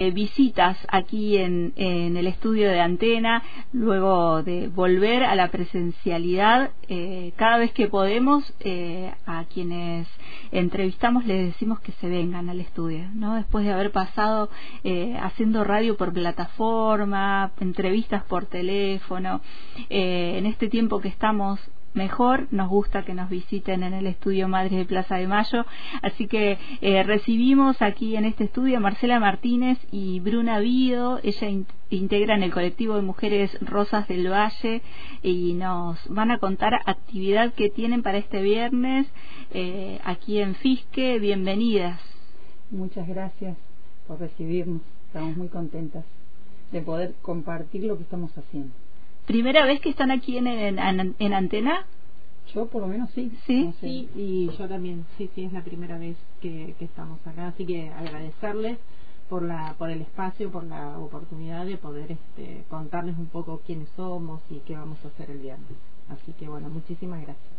Eh, visitas aquí en, el estudio de antena, luego de volver a la presencialidad, eh, cada vez que podemos, eh, a quienes entrevistamos les decimos que se vengan al estudio, ¿no? Después de haber pasado haciendo radio por plataforma, entrevistas por teléfono, en este tiempo que estamos mejor. Nos gusta que nos visiten en el estudio Madres de Plaza de Mayo. Así que eh, recibimos aquí en este estudio a Marcela Martínez y Bruna Vido. Ella integra en el colectivo de mujeres Rosas del Valle y nos van a contar actividad que tienen para este viernes eh, aquí en Fisque. Bienvenidas. Muchas gracias por recibirnos. Estamos muy contentas de poder compartir lo que estamos haciendo. ¿Primera vez que están aquí en, en, antena? Yo por lo menos sí. Sí, sí, y yo también, sí, sí, es la primera vez que, estamos acá, así que agradecerles por la por el espacio, por la oportunidad de poder este, contarles un poco quiénes somos y qué vamos a hacer el viernes. Así que bueno, muchísimas gracias.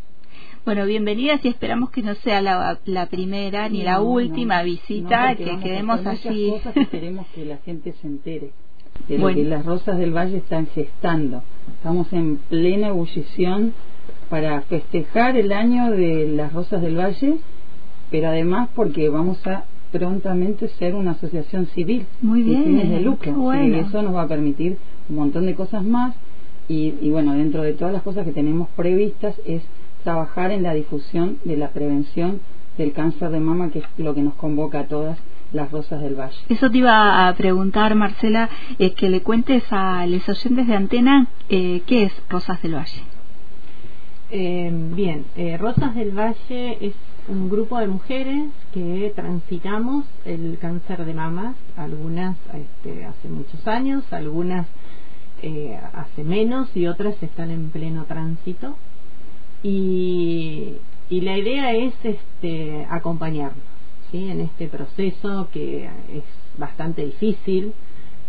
Bueno, bienvenidas y esperamos que no sea la, la primera ni la última visita, que quedemos allí. queremos que la gente se entere de lo que las rosas del valle están gestando. Estamos en plena ebullición para festejar el año de las rosas del valle, pero además porque vamos a prontamente ser una asociación civil Muy bien, fines de lucro. y eso nos va a permitir un montón de cosas más y, y bueno, dentro de todas las cosas que tenemos previstas es trabajar en la difusión de la prevención del cáncer de mama, que es lo que nos convoca a todas las Rosas del Valle. Eso te iba a preguntar, Marcela, eh, que le cuentes a los oyentes de Antena eh, qué es Rosas del Valle. Eh, bien, Rosas del Valle es un grupo de mujeres que transitamos el cáncer de mama, algunas este, hace muchos años, algunas hace menos y otras están en pleno tránsito. Y, y la idea es este, acompañarnos en este proceso que es bastante difícil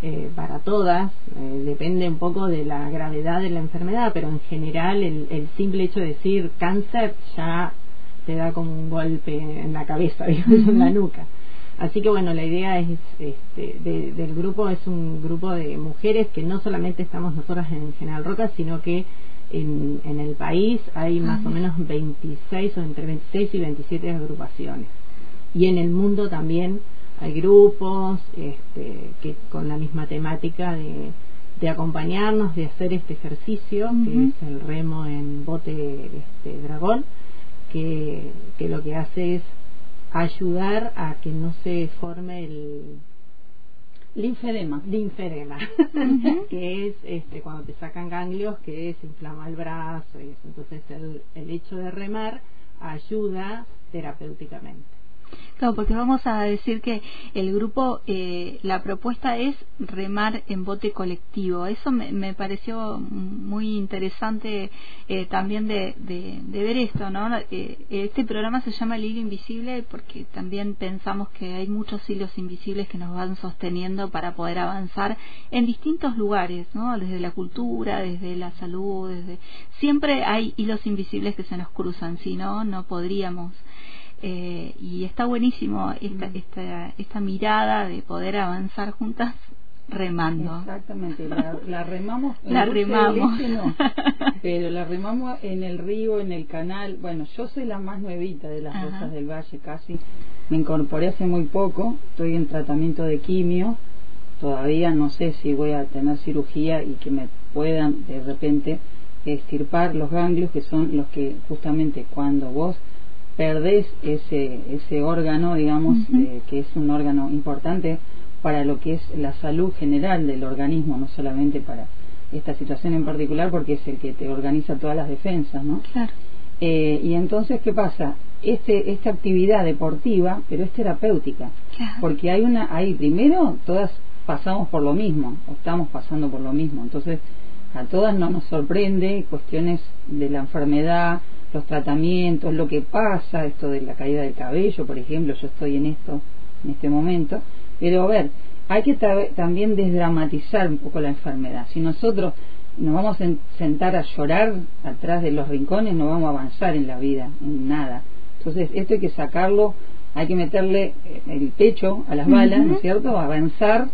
eh, para todas, eh, depende un poco de la gravedad de la enfermedad, pero en general el, simple hecho de decir cáncer ya te da como un golpe en la cabeza, en la nuca. Así que bueno, la idea es este, del grupo es un grupo de mujeres que no solamente estamos nosotras en General Roca, sino que en, en el país hay más o menos 26 o entre 26 y 27 agrupaciones y en el mundo también hay grupos este, que con la misma temática de, de acompañarnos, de hacer este ejercicio, que es el remo en bote este, dragón, que, que lo que hace es ayudar a que no se forme el linfedema, linfedema que es este, cuando te sacan ganglios que se inflama el brazo y eso. Entonces el, el hecho de remar ayuda terapéuticamente. Claro, porque vamos a decir que el grupo, eh, la propuesta es remar en bote colectivo. Eso me, pareció muy interesante eh, también de, ver esto, ¿no? Eh, este programa se llama El Hilo Invisible porque también pensamos que hay muchos hilos invisibles que nos van sosteniendo para poder avanzar en distintos lugares, ¿no? Desde la cultura, desde la salud, desde... Siempre hay hilos invisibles que se nos cruzan, si no, no podríamos eh, y está buenísimo esta, esta, esta mirada de poder avanzar juntas remando. Exactamente, la, remamos. la remamos. pero la remamos en el río, en el canal. Bueno, yo soy la más nuevita de las Rosas del Valle, casi. Me incorporé hace muy poco, estoy en tratamiento de quimio. Todavía no sé si voy a tener cirugía y que me puedan de repente estirpar los ganglios, que son los que justamente cuando vos perdés ese, ese órgano, digamos, que es un órgano importante para lo que es la salud general del organismo, no solamente para esta situación en particular, porque es el que te organiza todas las defensas, ¿no? Claro. Eh, y entonces, ¿qué pasa? Este, esta actividad deportiva, pero es terapéutica, porque hay una, hay primero, todas pasamos por lo mismo, o estamos pasando por lo mismo, entonces a todas no nos sorprende cuestiones de la enfermedad, los tratamientos, lo que pasa, esto de la caída del cabello, por ejemplo, yo estoy en esto en este momento, pero a ver, hay que también desdramatizar un poco la enfermedad. Si nosotros nos vamos a sentar a llorar atrás de los rincones, no vamos a avanzar en la vida, en nada. Entonces, esto hay que sacarlo hay que meterle eh, el pecho a las balas, ¿no es cierto? Avanzar,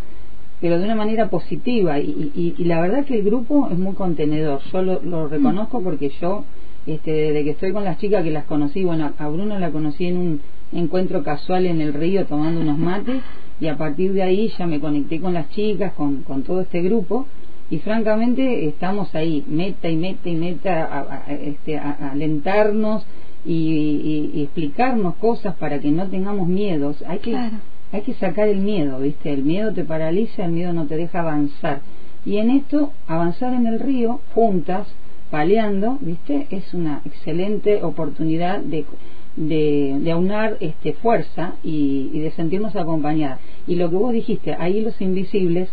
pero de una manera positiva. Y, y, la verdad que el grupo es muy contenedor. Yo lo, lo reconozco porque yo, este, desde que estoy con las chicas que las conocí, bueno, a Bruno la conocí en un encuentro casual en el río tomando unos mates y a partir de ahí ya me conecté con las chicas, con, con todo este grupo y francamente estamos ahí, meta y meta y meta, a, este, a, alentarnos y, explicarnos cosas para que no tengamos miedos. Hay que, hay que sacar el miedo, ¿viste? El miedo te paraliza, el miedo no te deja avanzar. Y en esto, avanzar en el río, juntas, paleando, ¿viste? Es una excelente oportunidad de, de, de aunar este, fuerza y, y de sentirnos acompañadas. Y lo que vos dijiste, ahí los invisibles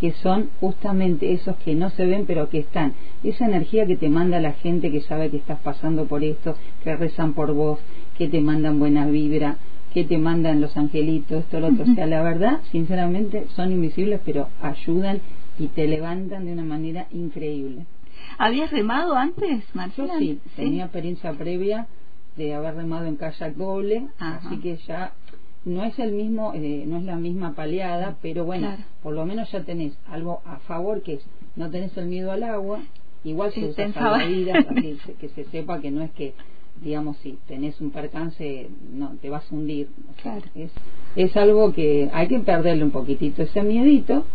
que son justamente esos que no se ven pero que están. Esa energía que te manda la gente que sabe que estás pasando por esto, que rezan por vos, que te mandan buena vibra, que te mandan los angelitos, esto, lo otro. O sea, la verdad, sinceramente, son invisibles pero ayudan y te levantan de una manera increíble. ¿Habías remado antes, Marcela? Yo sí, tenía experiencia previa de haber remado en kayak doble, así que ya no es el mismo eh, no es la misma paleada pero bueno por lo menos ya tenés algo a favor que es no tenés el miedo al agua igual se usa salvavidas que, que se sepa que no es que digamos si tenés un percance no te vas a hundir. Es es algo que hay que perderle un poquitito ese miedito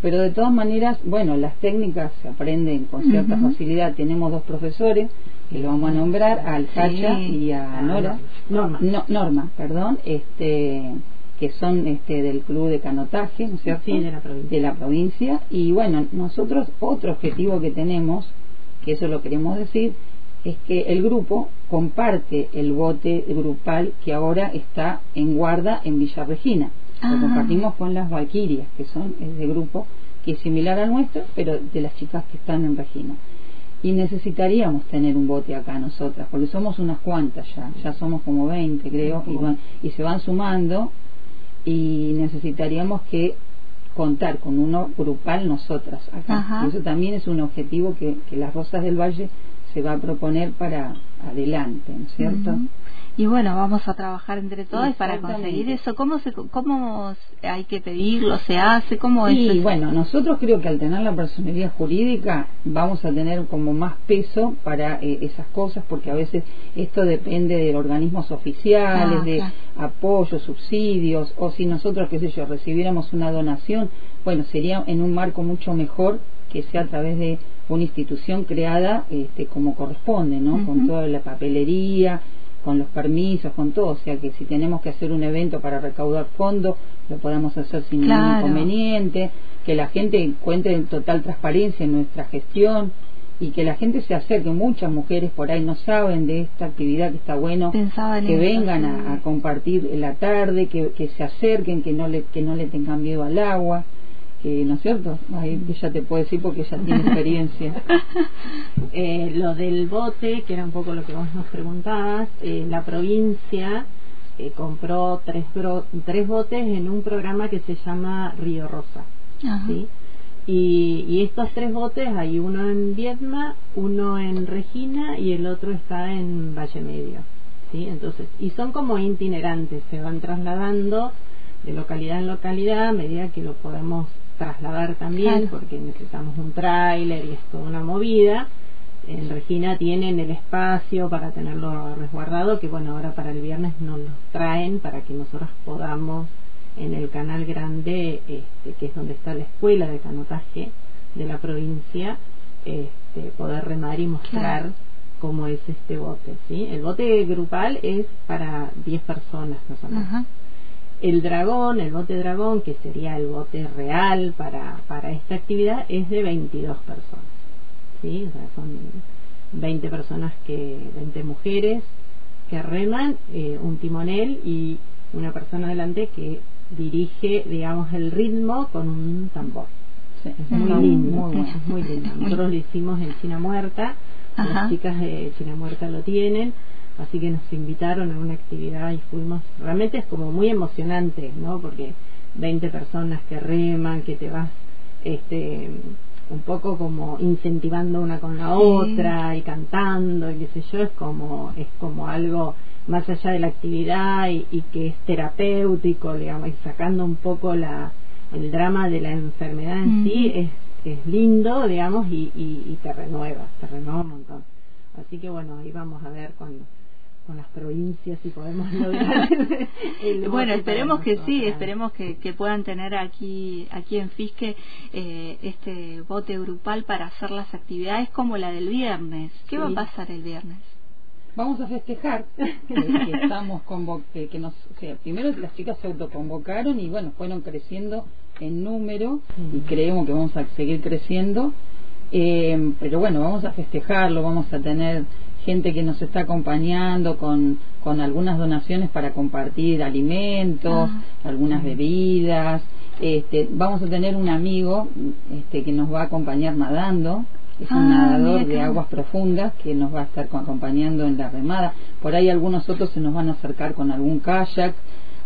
pero de todas maneras, bueno, las técnicas se aprenden con cierta facilidad. Tenemos dos profesores que lo vamos a nombrar, al Alcacha y a Nora. Norma. No, Norma, perdón, este que son este del club de canotaje, ¿no es cierto? de la provincia. De la provincia. Y bueno, nosotros otro objetivo que tenemos, que eso lo queremos decir, es que el grupo comparte el bote grupal que ahora está en guarda en Villa Regina. Lo compartimos con las Valquirias, que son de grupo que es similar al nuestro, pero de las chicas que están en Regina. Y necesitaríamos tener un bote acá nosotras, porque somos unas cuantas ya, ya somos como 20 creo, y, y se van sumando y necesitaríamos que contar con uno grupal nosotras acá. eso también es un objetivo que, que las Rosas del Valle se va a proponer para adelante, ¿no es cierto? Y bueno, vamos a trabajar entre todas para conseguir eso. ¿Cómo, se, ¿Cómo hay que pedirlo? ¿Se hace? ¿Cómo es? Y bueno, nosotros creo que al tener la personalidad jurídica vamos a tener como más peso para eh, esas cosas porque a veces esto depende de organismos oficiales, ah, de apoyos, subsidios o si nosotros, qué sé yo, recibiéramos una donación, bueno, sería en un marco mucho mejor que sea a través de una institución creada este, como corresponde, ¿no? Con toda la papelería, con los permisos, con todo, o sea que si tenemos que hacer un evento para recaudar fondos, lo podamos hacer sin ningún inconveniente, que la gente encuentre en total transparencia en nuestra gestión y que la gente se acerque, muchas mujeres por ahí no saben de esta actividad que está bueno, que vengan a, compartir la tarde, que, que se acerquen, que no le, que no le tengan miedo al agua que no es cierto ahí ella te puede decir porque ella tiene experiencia eh, lo del bote que era un poco lo que vos nos preguntabas eh, la provincia eh, compró tres tres botes en un programa que se llama Río Rosa ¿sí? y, y, estos tres botes hay uno en Viedma uno en Regina y el otro está en Valle Medio ¿sí? entonces y son como itinerantes se van trasladando de localidad en localidad a medida que lo podemos trasladar también porque necesitamos un tráiler y es toda una movida. En Regina tienen el espacio para tenerlo resguardado, que bueno, ahora para el viernes nos lo traen para que nosotros podamos en el canal grande, este, que es donde está la escuela de canotaje de la provincia, este, poder remar y mostrar cómo es este bote. ¿sí? El bote grupal es para 10 personas más o menos. El dragón, el bote dragón, que sería el bote real para, para esta actividad, es de 22 personas. ¿sí? O sea, son 20 personas, que 20 mujeres que reman, eh, un timonel y una persona adelante que dirige, digamos, el ritmo con un tambor. es muy lindo, muy, lindo. Nosotros lo hicimos en China Muerta, las chicas de China Muerta lo tienen así que nos invitaron a una actividad y fuimos, realmente es como muy emocionante, ¿no? Porque 20 personas que reman, que te vas este un poco como incentivando una con la otra y cantando y qué sé yo, es como es como algo más allá de la actividad y, que es terapéutico, digamos, y sacando un poco la, el drama de la enfermedad en sí, es, es lindo, digamos, y, y, te renueva, te renueva un montón. Así que bueno, ahí vamos a ver cuando y podemos lograr bueno esperemos que sí esperemos que, que, puedan tener aquí aquí en Fisque eh, este bote grupal para hacer las actividades como la del viernes. Qué va a pasar el viernes vamos a festejar que, estamos que, nos primero las chicas se autoconvocaron y bueno fueron creciendo en número y creemos que vamos a seguir creciendo. Eh, pero bueno vamos a festejarlo vamos a tener gente que nos está acompañando con, con algunas donaciones para compartir alimentos, ah. algunas bebidas. Este, vamos a tener un amigo este, que nos va a acompañar nadando, es un ah, nadador de aguas profundas que nos va a estar acompañando en la remada. Por ahí algunos otros se nos van a acercar con algún kayak,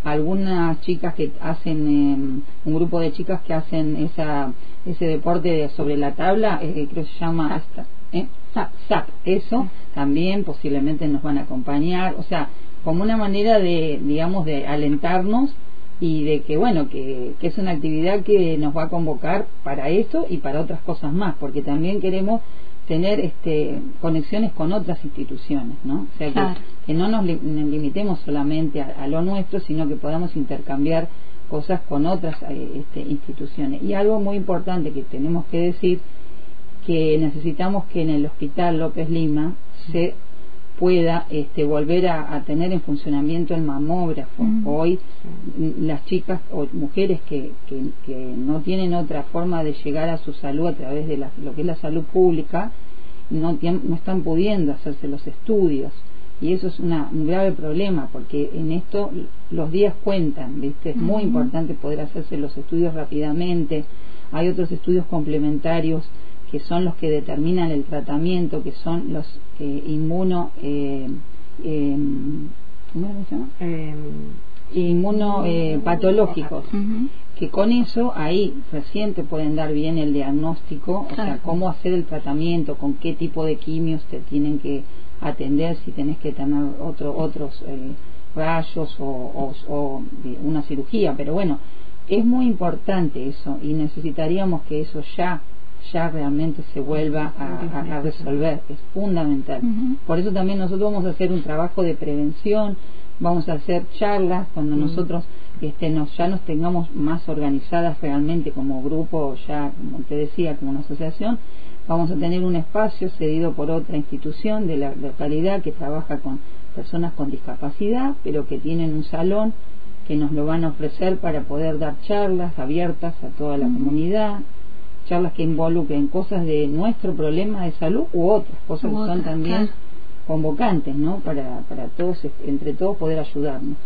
algunas chicas que hacen, em, un grupo de chicas que hacen esa, ese deporte sobre la tabla, eh, creo que se llama hasta, ¿eh? SAP, eso también posiblemente nos van a acompañar, o sea, como una manera de, digamos, de alentarnos y de que, bueno, que, que es una actividad que nos va a convocar para eso y para otras cosas más, porque también queremos tener este, conexiones con otras instituciones, ¿no? O sea, que, no nos limitemos solamente a, lo nuestro, sino que podamos intercambiar cosas con otras eh, este, instituciones. Y algo muy importante que tenemos que decir que necesitamos que en el Hospital López Lima se pueda este, volver a, tener en funcionamiento el mamógrafo. Hoy las chicas o mujeres que, que, no tienen otra forma de llegar a su salud a través de lo que es la salud pública, no, no están pudiendo hacerse los estudios. Y eso es una, un grave problema porque en esto los días cuentan, ¿viste? Es muy importante poder hacerse los estudios rápidamente. Hay otros estudios complementarios que son los que determinan el tratamiento, que son los eh, inmuno... Eh, em, ¿Cómo se llama? Eh, inmunopatológicos. Que con eso ahí recién te pueden dar bien el diagnóstico, o sea, cómo hacer el tratamiento, con qué tipo de quimios te tienen que atender, si tenés que tener otro, otros eh, rayos o, o una cirugía. Pero bueno, es muy importante eso y necesitaríamos que eso ya ya realmente se vuelva a, resolver. Es fundamental. Por eso también nosotros vamos a hacer un trabajo de prevención, vamos a hacer charlas cuando nosotros este, nos, ya nos tengamos más organizadas realmente como grupo, ya como te decía, como una asociación, vamos a tener un espacio cedido por otra institución de la localidad que trabaja con personas con discapacidad, pero que tienen un salón que nos lo van a ofrecer para poder dar charlas abiertas a toda la comunidad, charlas que involucren cosas de nuestro problema de salud u otras cosas que son también convocantes, ¿no? Para, para todos, entre todos poder ayudarnos.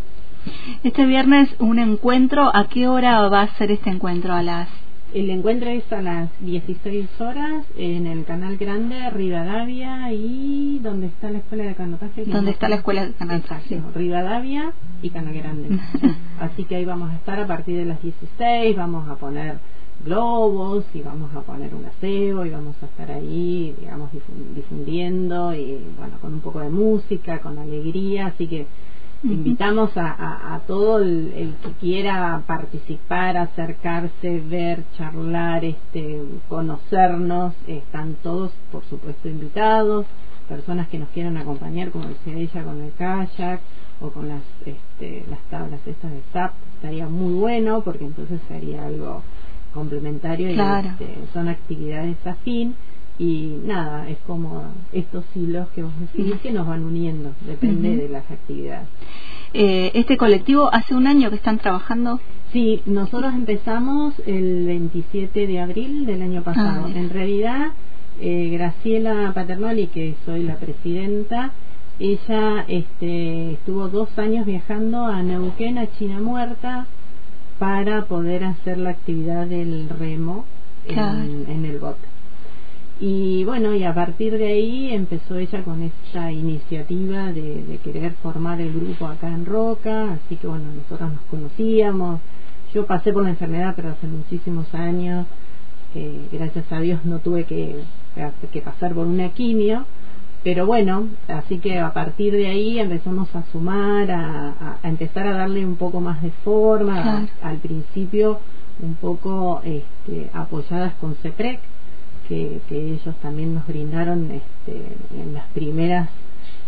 Este viernes un encuentro, ¿a qué hora va a ser este encuentro? ¿A las el encuentro es a las 16 horas en el canal grande Rivadavia y donde está la escuela de canotaje. ¿Dónde está la escuela de canotaje? Rivadavia y Canal Grande. Así que ahí vamos a estar a partir de las 16, vamos a poner globos y vamos a poner un aseo y vamos a estar ahí, digamos, difundiendo y bueno, con un poco de música, con alegría, así que invitamos a, a, todo el, que quiera participar, acercarse, ver, charlar, este, conocernos, están todos, por supuesto, invitados, personas que nos quieran acompañar, como decía ella, con el kayak o con las, este, las tablas estas de SAP, estaría muy bueno porque entonces sería algo complementario y este, son actividades afín y nada, es como estos hilos que vos decís que nos van uniendo, depende de las actividades. Eh, ¿Este colectivo hace un año que están trabajando? Sí, nosotros empezamos el 27 de abril del año pasado. Ah, en realidad, eh, Graciela Paternoli, que soy la presidenta, ella este, estuvo dos años viajando a Neuquén, a China Muerta, para poder hacer la actividad del remo en, el bote. Y bueno, y a partir de ahí empezó ella con esta iniciativa de, querer formar el grupo acá en Roca, así que bueno, nosotros nos conocíamos. Yo pasé por la enfermedad, pero hace muchísimos años, gracias a Dios no tuve que, que pasar por una quimio, pero bueno, así que a partir de ahí empezamos a sumar, a, empezar a darle un poco más de forma, al principio un poco este, apoyadas con CEPREC, que, ellos también nos brindaron este, en las primeras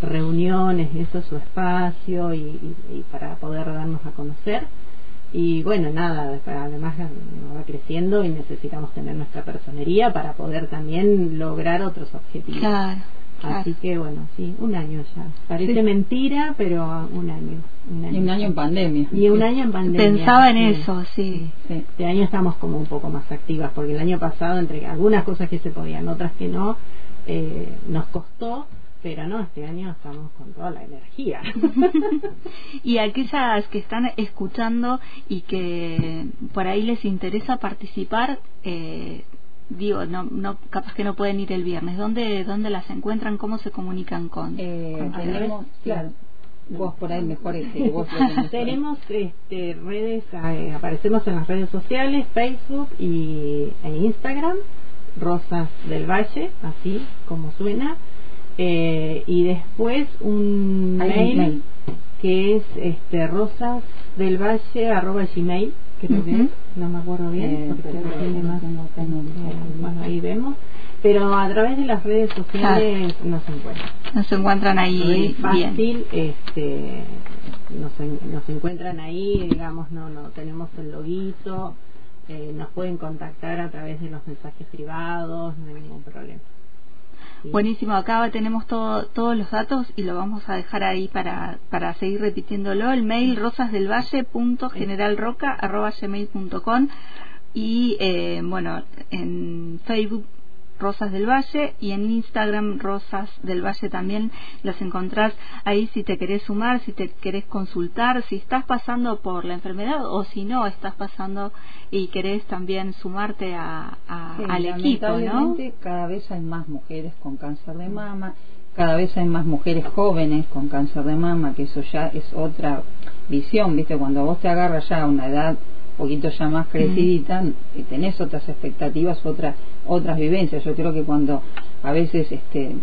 reuniones, eso su espacio y, para poder darnos a conocer. Y bueno, nada, además va creciendo y necesitamos tener nuestra personería para poder también lograr otros objetivos. Claro. Así que bueno, sí, un año ya. Parece mentira, pero un año, Y un año en pandemia. Y un año en pandemia. Pensaba en eso, sí. Este año estamos como un poco más activas, porque el año pasado, entre algunas cosas que se podían, otras que no, eh, nos costó, pero no, este año estamos con toda la energía. y aquellas que están escuchando y que por ahí les interesa participar, eh, digo, no, no, capaz que no pueden ir el viernes. ¿Dónde, dónde las encuentran? ¿Cómo se comunican con? Eh, tenemos, claro, vos por ahí mejor este, vos tenemos este, redes, eh, aparecemos en las redes sociales, Facebook y e Instagram, Rosas del Valle, así como suena, eh, y después un mail, que es este rosas del valle arroba gmail creo que no me acuerdo bien, eh, porque tiene más, bueno, ahí vemos. Pero a través de las redes sociales nos encuentran. Nos encuentran ahí fácil, este, nos, nos encuentran ahí, digamos, no, no tenemos el loguito, eh, nos pueden contactar a través de los mensajes privados, no hay ningún problema. Buenísimo, acá tenemos todo, todos los datos y lo vamos a dejar ahí para, para seguir repitiéndolo. El mail rosasdelvalle.generalroca.gmail.com y eh, bueno, en Facebook Rosas del Valle y en Instagram Rosas del Valle también las encontrás ahí si te querés sumar, si te querés consultar, si estás pasando por la enfermedad o si no estás pasando y querés también sumarte a, al equipo, ¿no? Cada vez hay más mujeres con cáncer de mama, cada vez hay más mujeres jóvenes con cáncer de mama, que eso ya es otra visión, ¿viste? Cuando vos te agarras ya a una edad poquito ya más crecidita, y tenés otras expectativas, otras otras vivencias. Yo creo que cuando a veces este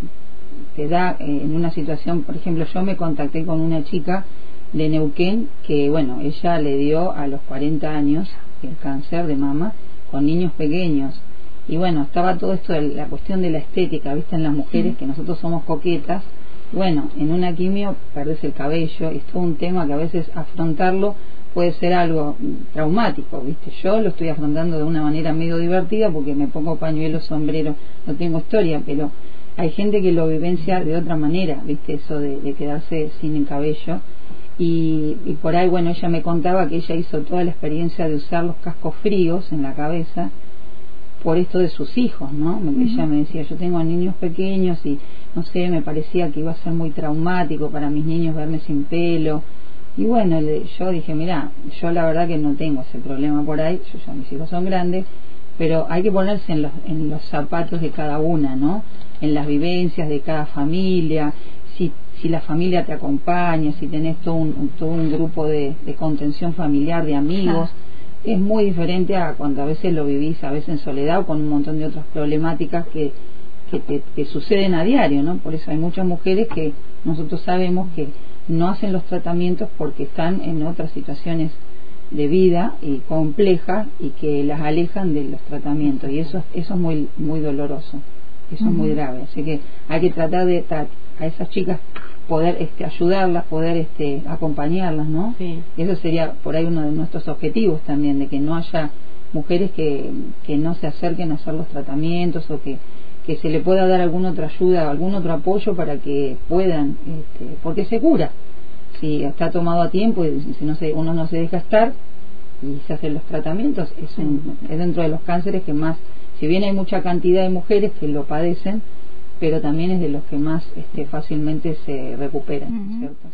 te da eh, en una situación, por ejemplo, yo me contacté con una chica de Neuquén que, bueno, ella le dio a los 40 años el cáncer de mama con niños pequeños. Y bueno, estaba todo esto de la cuestión de la estética, viste, en las mujeres que nosotros somos coquetas. Bueno, en una quimio perdés el cabello, es todo un tema que a veces afrontarlo puede ser algo traumático, ¿viste? Yo lo estoy afrontando de una manera medio divertida porque me pongo pañuelo, sombrero, no tengo historia, pero hay gente que lo vivencia de otra manera, ¿viste? Eso de, quedarse sin el cabello. Y, y, por ahí, bueno, ella me contaba que ella hizo toda la experiencia de usar los cascos fríos en la cabeza por esto de sus hijos, ¿no? Ella me decía, yo tengo niños pequeños y, no sé, me parecía que iba a ser muy traumático para mis niños verme sin pelo y bueno, yo dije, mira, yo la verdad que no tengo ese problema por ahí, yo ya mis hijos son grandes, pero hay que ponerse en los, en los zapatos de cada una, ¿no? En las vivencias de cada familia, si, si la familia te acompaña, si tenés todo un, todo un grupo de, contención familiar, de amigos, es muy diferente a cuando a veces lo vivís, a veces en soledad o con un montón de otras problemáticas que, que, te, que suceden a diario, ¿no? Por eso hay muchas mujeres que nosotros sabemos que no hacen los tratamientos porque están en otras situaciones de vida y complejas y que las alejan de los tratamientos. Y eso eso es muy muy doloroso. Eso es muy grave. Así que hay que tratar de a esas chicas poder este ayudarlas poder este acompañarlas no y eso sería por ahí uno de nuestros objetivos también de que no haya mujeres que, que no se acerquen a hacer los tratamientos o que que se le pueda dar alguna otra ayuda, algún otro apoyo para que puedan, este, porque se cura. Si está tomado a tiempo y si no se, uno no se deja estar y se hacen los tratamientos, es, es dentro de los cánceres que más, si bien hay mucha cantidad de mujeres que lo padecen, pero también es de los que más este, fácilmente se recuperan, ¿cierto?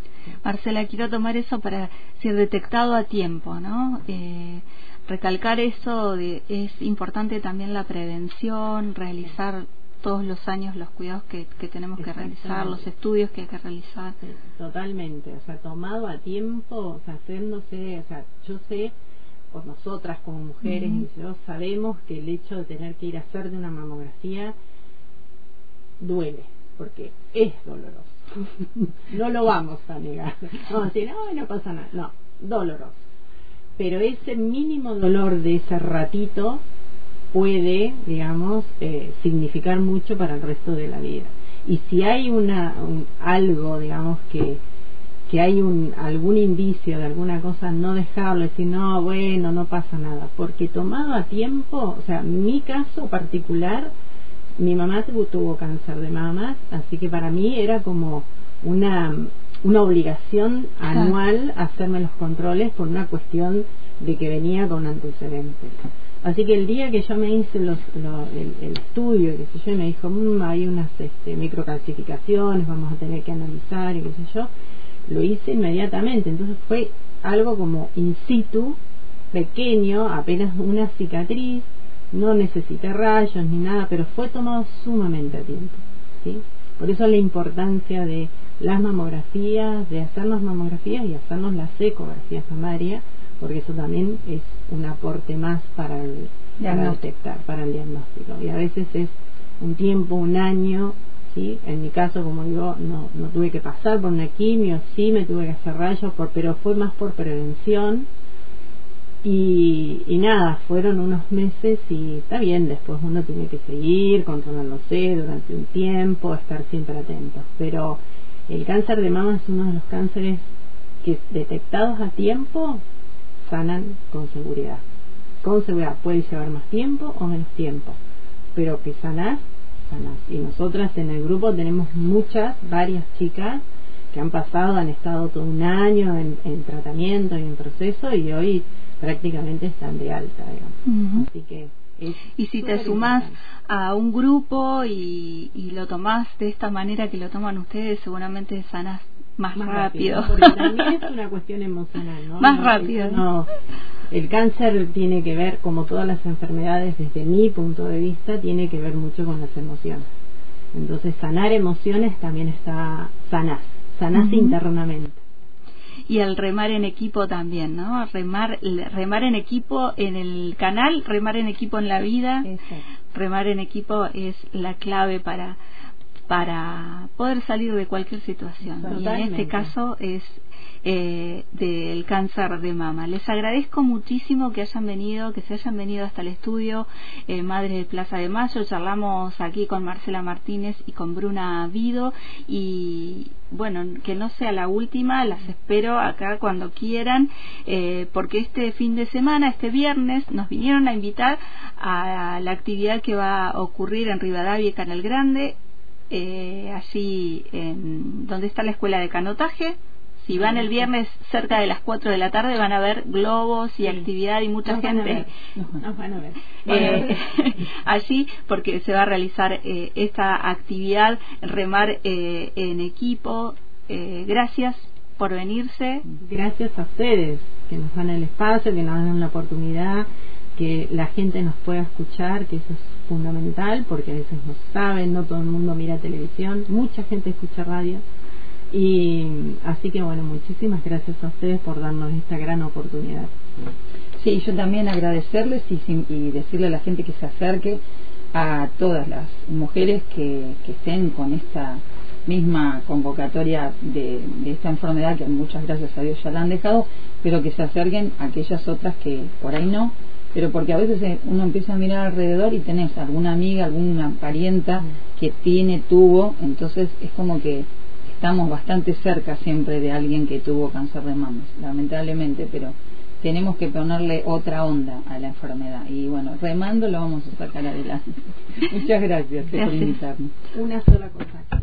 Marcela, quiero tomar eso para ser detectado a tiempo, ¿no? Eh, recalcar eso de, es importante también la prevención, realizar todos los años los cuidados que, tenemos que realizar, los estudios que hay que realizar. totalmente, o sea, tomado a tiempo, o sea, haciéndose, o sea, yo sé, por nosotras como mujeres y yo sabemos que el hecho de tener que ir a hacer de una mamografía duele, porque es doloroso. no lo vamos a negar. Vamos a decir, no, no pasa nada. No, doloroso. Pero ese mínimo dolor de ese ratito puede, digamos, eh, significar mucho para el resto de la vida. Y si hay una, algo, digamos, que, que hay un, algún indicio de alguna cosa, no dejarlo, decir, no, bueno, no pasa nada. Porque tomado a tiempo, o sea, mi caso particular, mi mamá tuvo cáncer de mama, así que para mí era como una, una obligación anual hacerme los controles por una cuestión de que venía con antecedentes. Así que el día que yo me hice los, el, estudio, qué sé yo, me dijo, mmm, hay unas este, microcalcificaciones, vamos a tener que analizar, y qué sé yo, lo hice inmediatamente. Entonces fue algo como in situ, pequeño, apenas una cicatriz, no necesité rayos ni nada, pero fue tomado sumamente a tiempo. ¿sí? Por eso la importancia de las mamografías, de hacernos mamografías y hacernos las ecografías mamarias, porque eso también es un aporte más para el, detectar, para el diagnóstico. Y a veces es un tiempo, un año, ¿sí? En mi caso, como digo, no, no tuve que pasar por una quimio, sí me tuve que hacer rayos, por, pero fue más por prevención. Y, y nada, fueron unos meses y está bien, después uno tiene que seguir controlándose durante un tiempo, estar siempre atento. Pero el cáncer de mama es uno de los cánceres que detectados a tiempo sanan con seguridad. Con seguridad puede llevar más tiempo o menos tiempo, pero que sanar, sanas. Y nosotras en el grupo tenemos muchas, varias chicas que han pasado, han estado todo un año en, tratamiento y en proceso y hoy prácticamente están de alta, digamos. Así que y si te sumas a un grupo y, y, lo tomás de esta manera que lo toman ustedes, seguramente sanas más, rápido. Porque también es una cuestión emocional, ¿no? Más rápido. No, el cáncer tiene que ver, como todas las enfermedades, desde mi punto de vista, tiene que ver mucho con las emociones. Entonces, sanar emociones también está sanas, sanas internamente. Y el remar en equipo también, ¿no? Remar, remar en equipo en el canal, remar en equipo en la vida. Remar en equipo es la clave para para poder salir de cualquier situación. Y en este caso es eh, del cáncer de mama. Les agradezco muchísimo que hayan venido, que se hayan venido hasta el estudio eh, Madre de Plaza de Mayo. Charlamos aquí con Marcela Martínez y con Bruna Vido y bueno, que no sea la última, las espero acá cuando quieran, eh, porque este fin de semana, este viernes, nos vinieron a invitar a la actividad que va a ocurrir en Rivadavia y Canal Grande eh, allí en donde está la escuela de canotaje. Si van el viernes cerca de las 4 de la tarde van a ver globos y actividad y mucha gente van a ver. Eh, allí porque se va a realizar eh, esta actividad remar eh, en equipo. gracias por venirse. Gracias a ustedes que nos dan el espacio, que nos dan la oportunidad que la gente nos pueda escuchar, que eso es fundamental, porque a veces no saben, no todo el mundo mira televisión, mucha gente escucha radio. Y así que bueno, muchísimas gracias a ustedes por darnos esta gran oportunidad. Sí, yo también agradecerles y, y decirle a la gente que se acerque a todas las mujeres que, que estén con esta misma convocatoria de, de, esta enfermedad que muchas gracias a Dios ya la han dejado, pero que se acerquen a aquellas otras que por ahí no pero porque a veces eh, uno empieza a mirar alrededor y tenés alguna amiga, alguna parienta mm. que tiene, tuvo, entonces es como que estamos bastante cerca siempre de alguien que tuvo cáncer de mamas, lamentablemente, pero tenemos que ponerle otra onda a la enfermedad y bueno, remando lo vamos a sacar adelante. Muchas gracias, gracias. por invitarnos. Una sola cosa.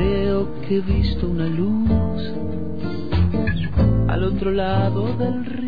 creo que he visto una luz al otro lado del río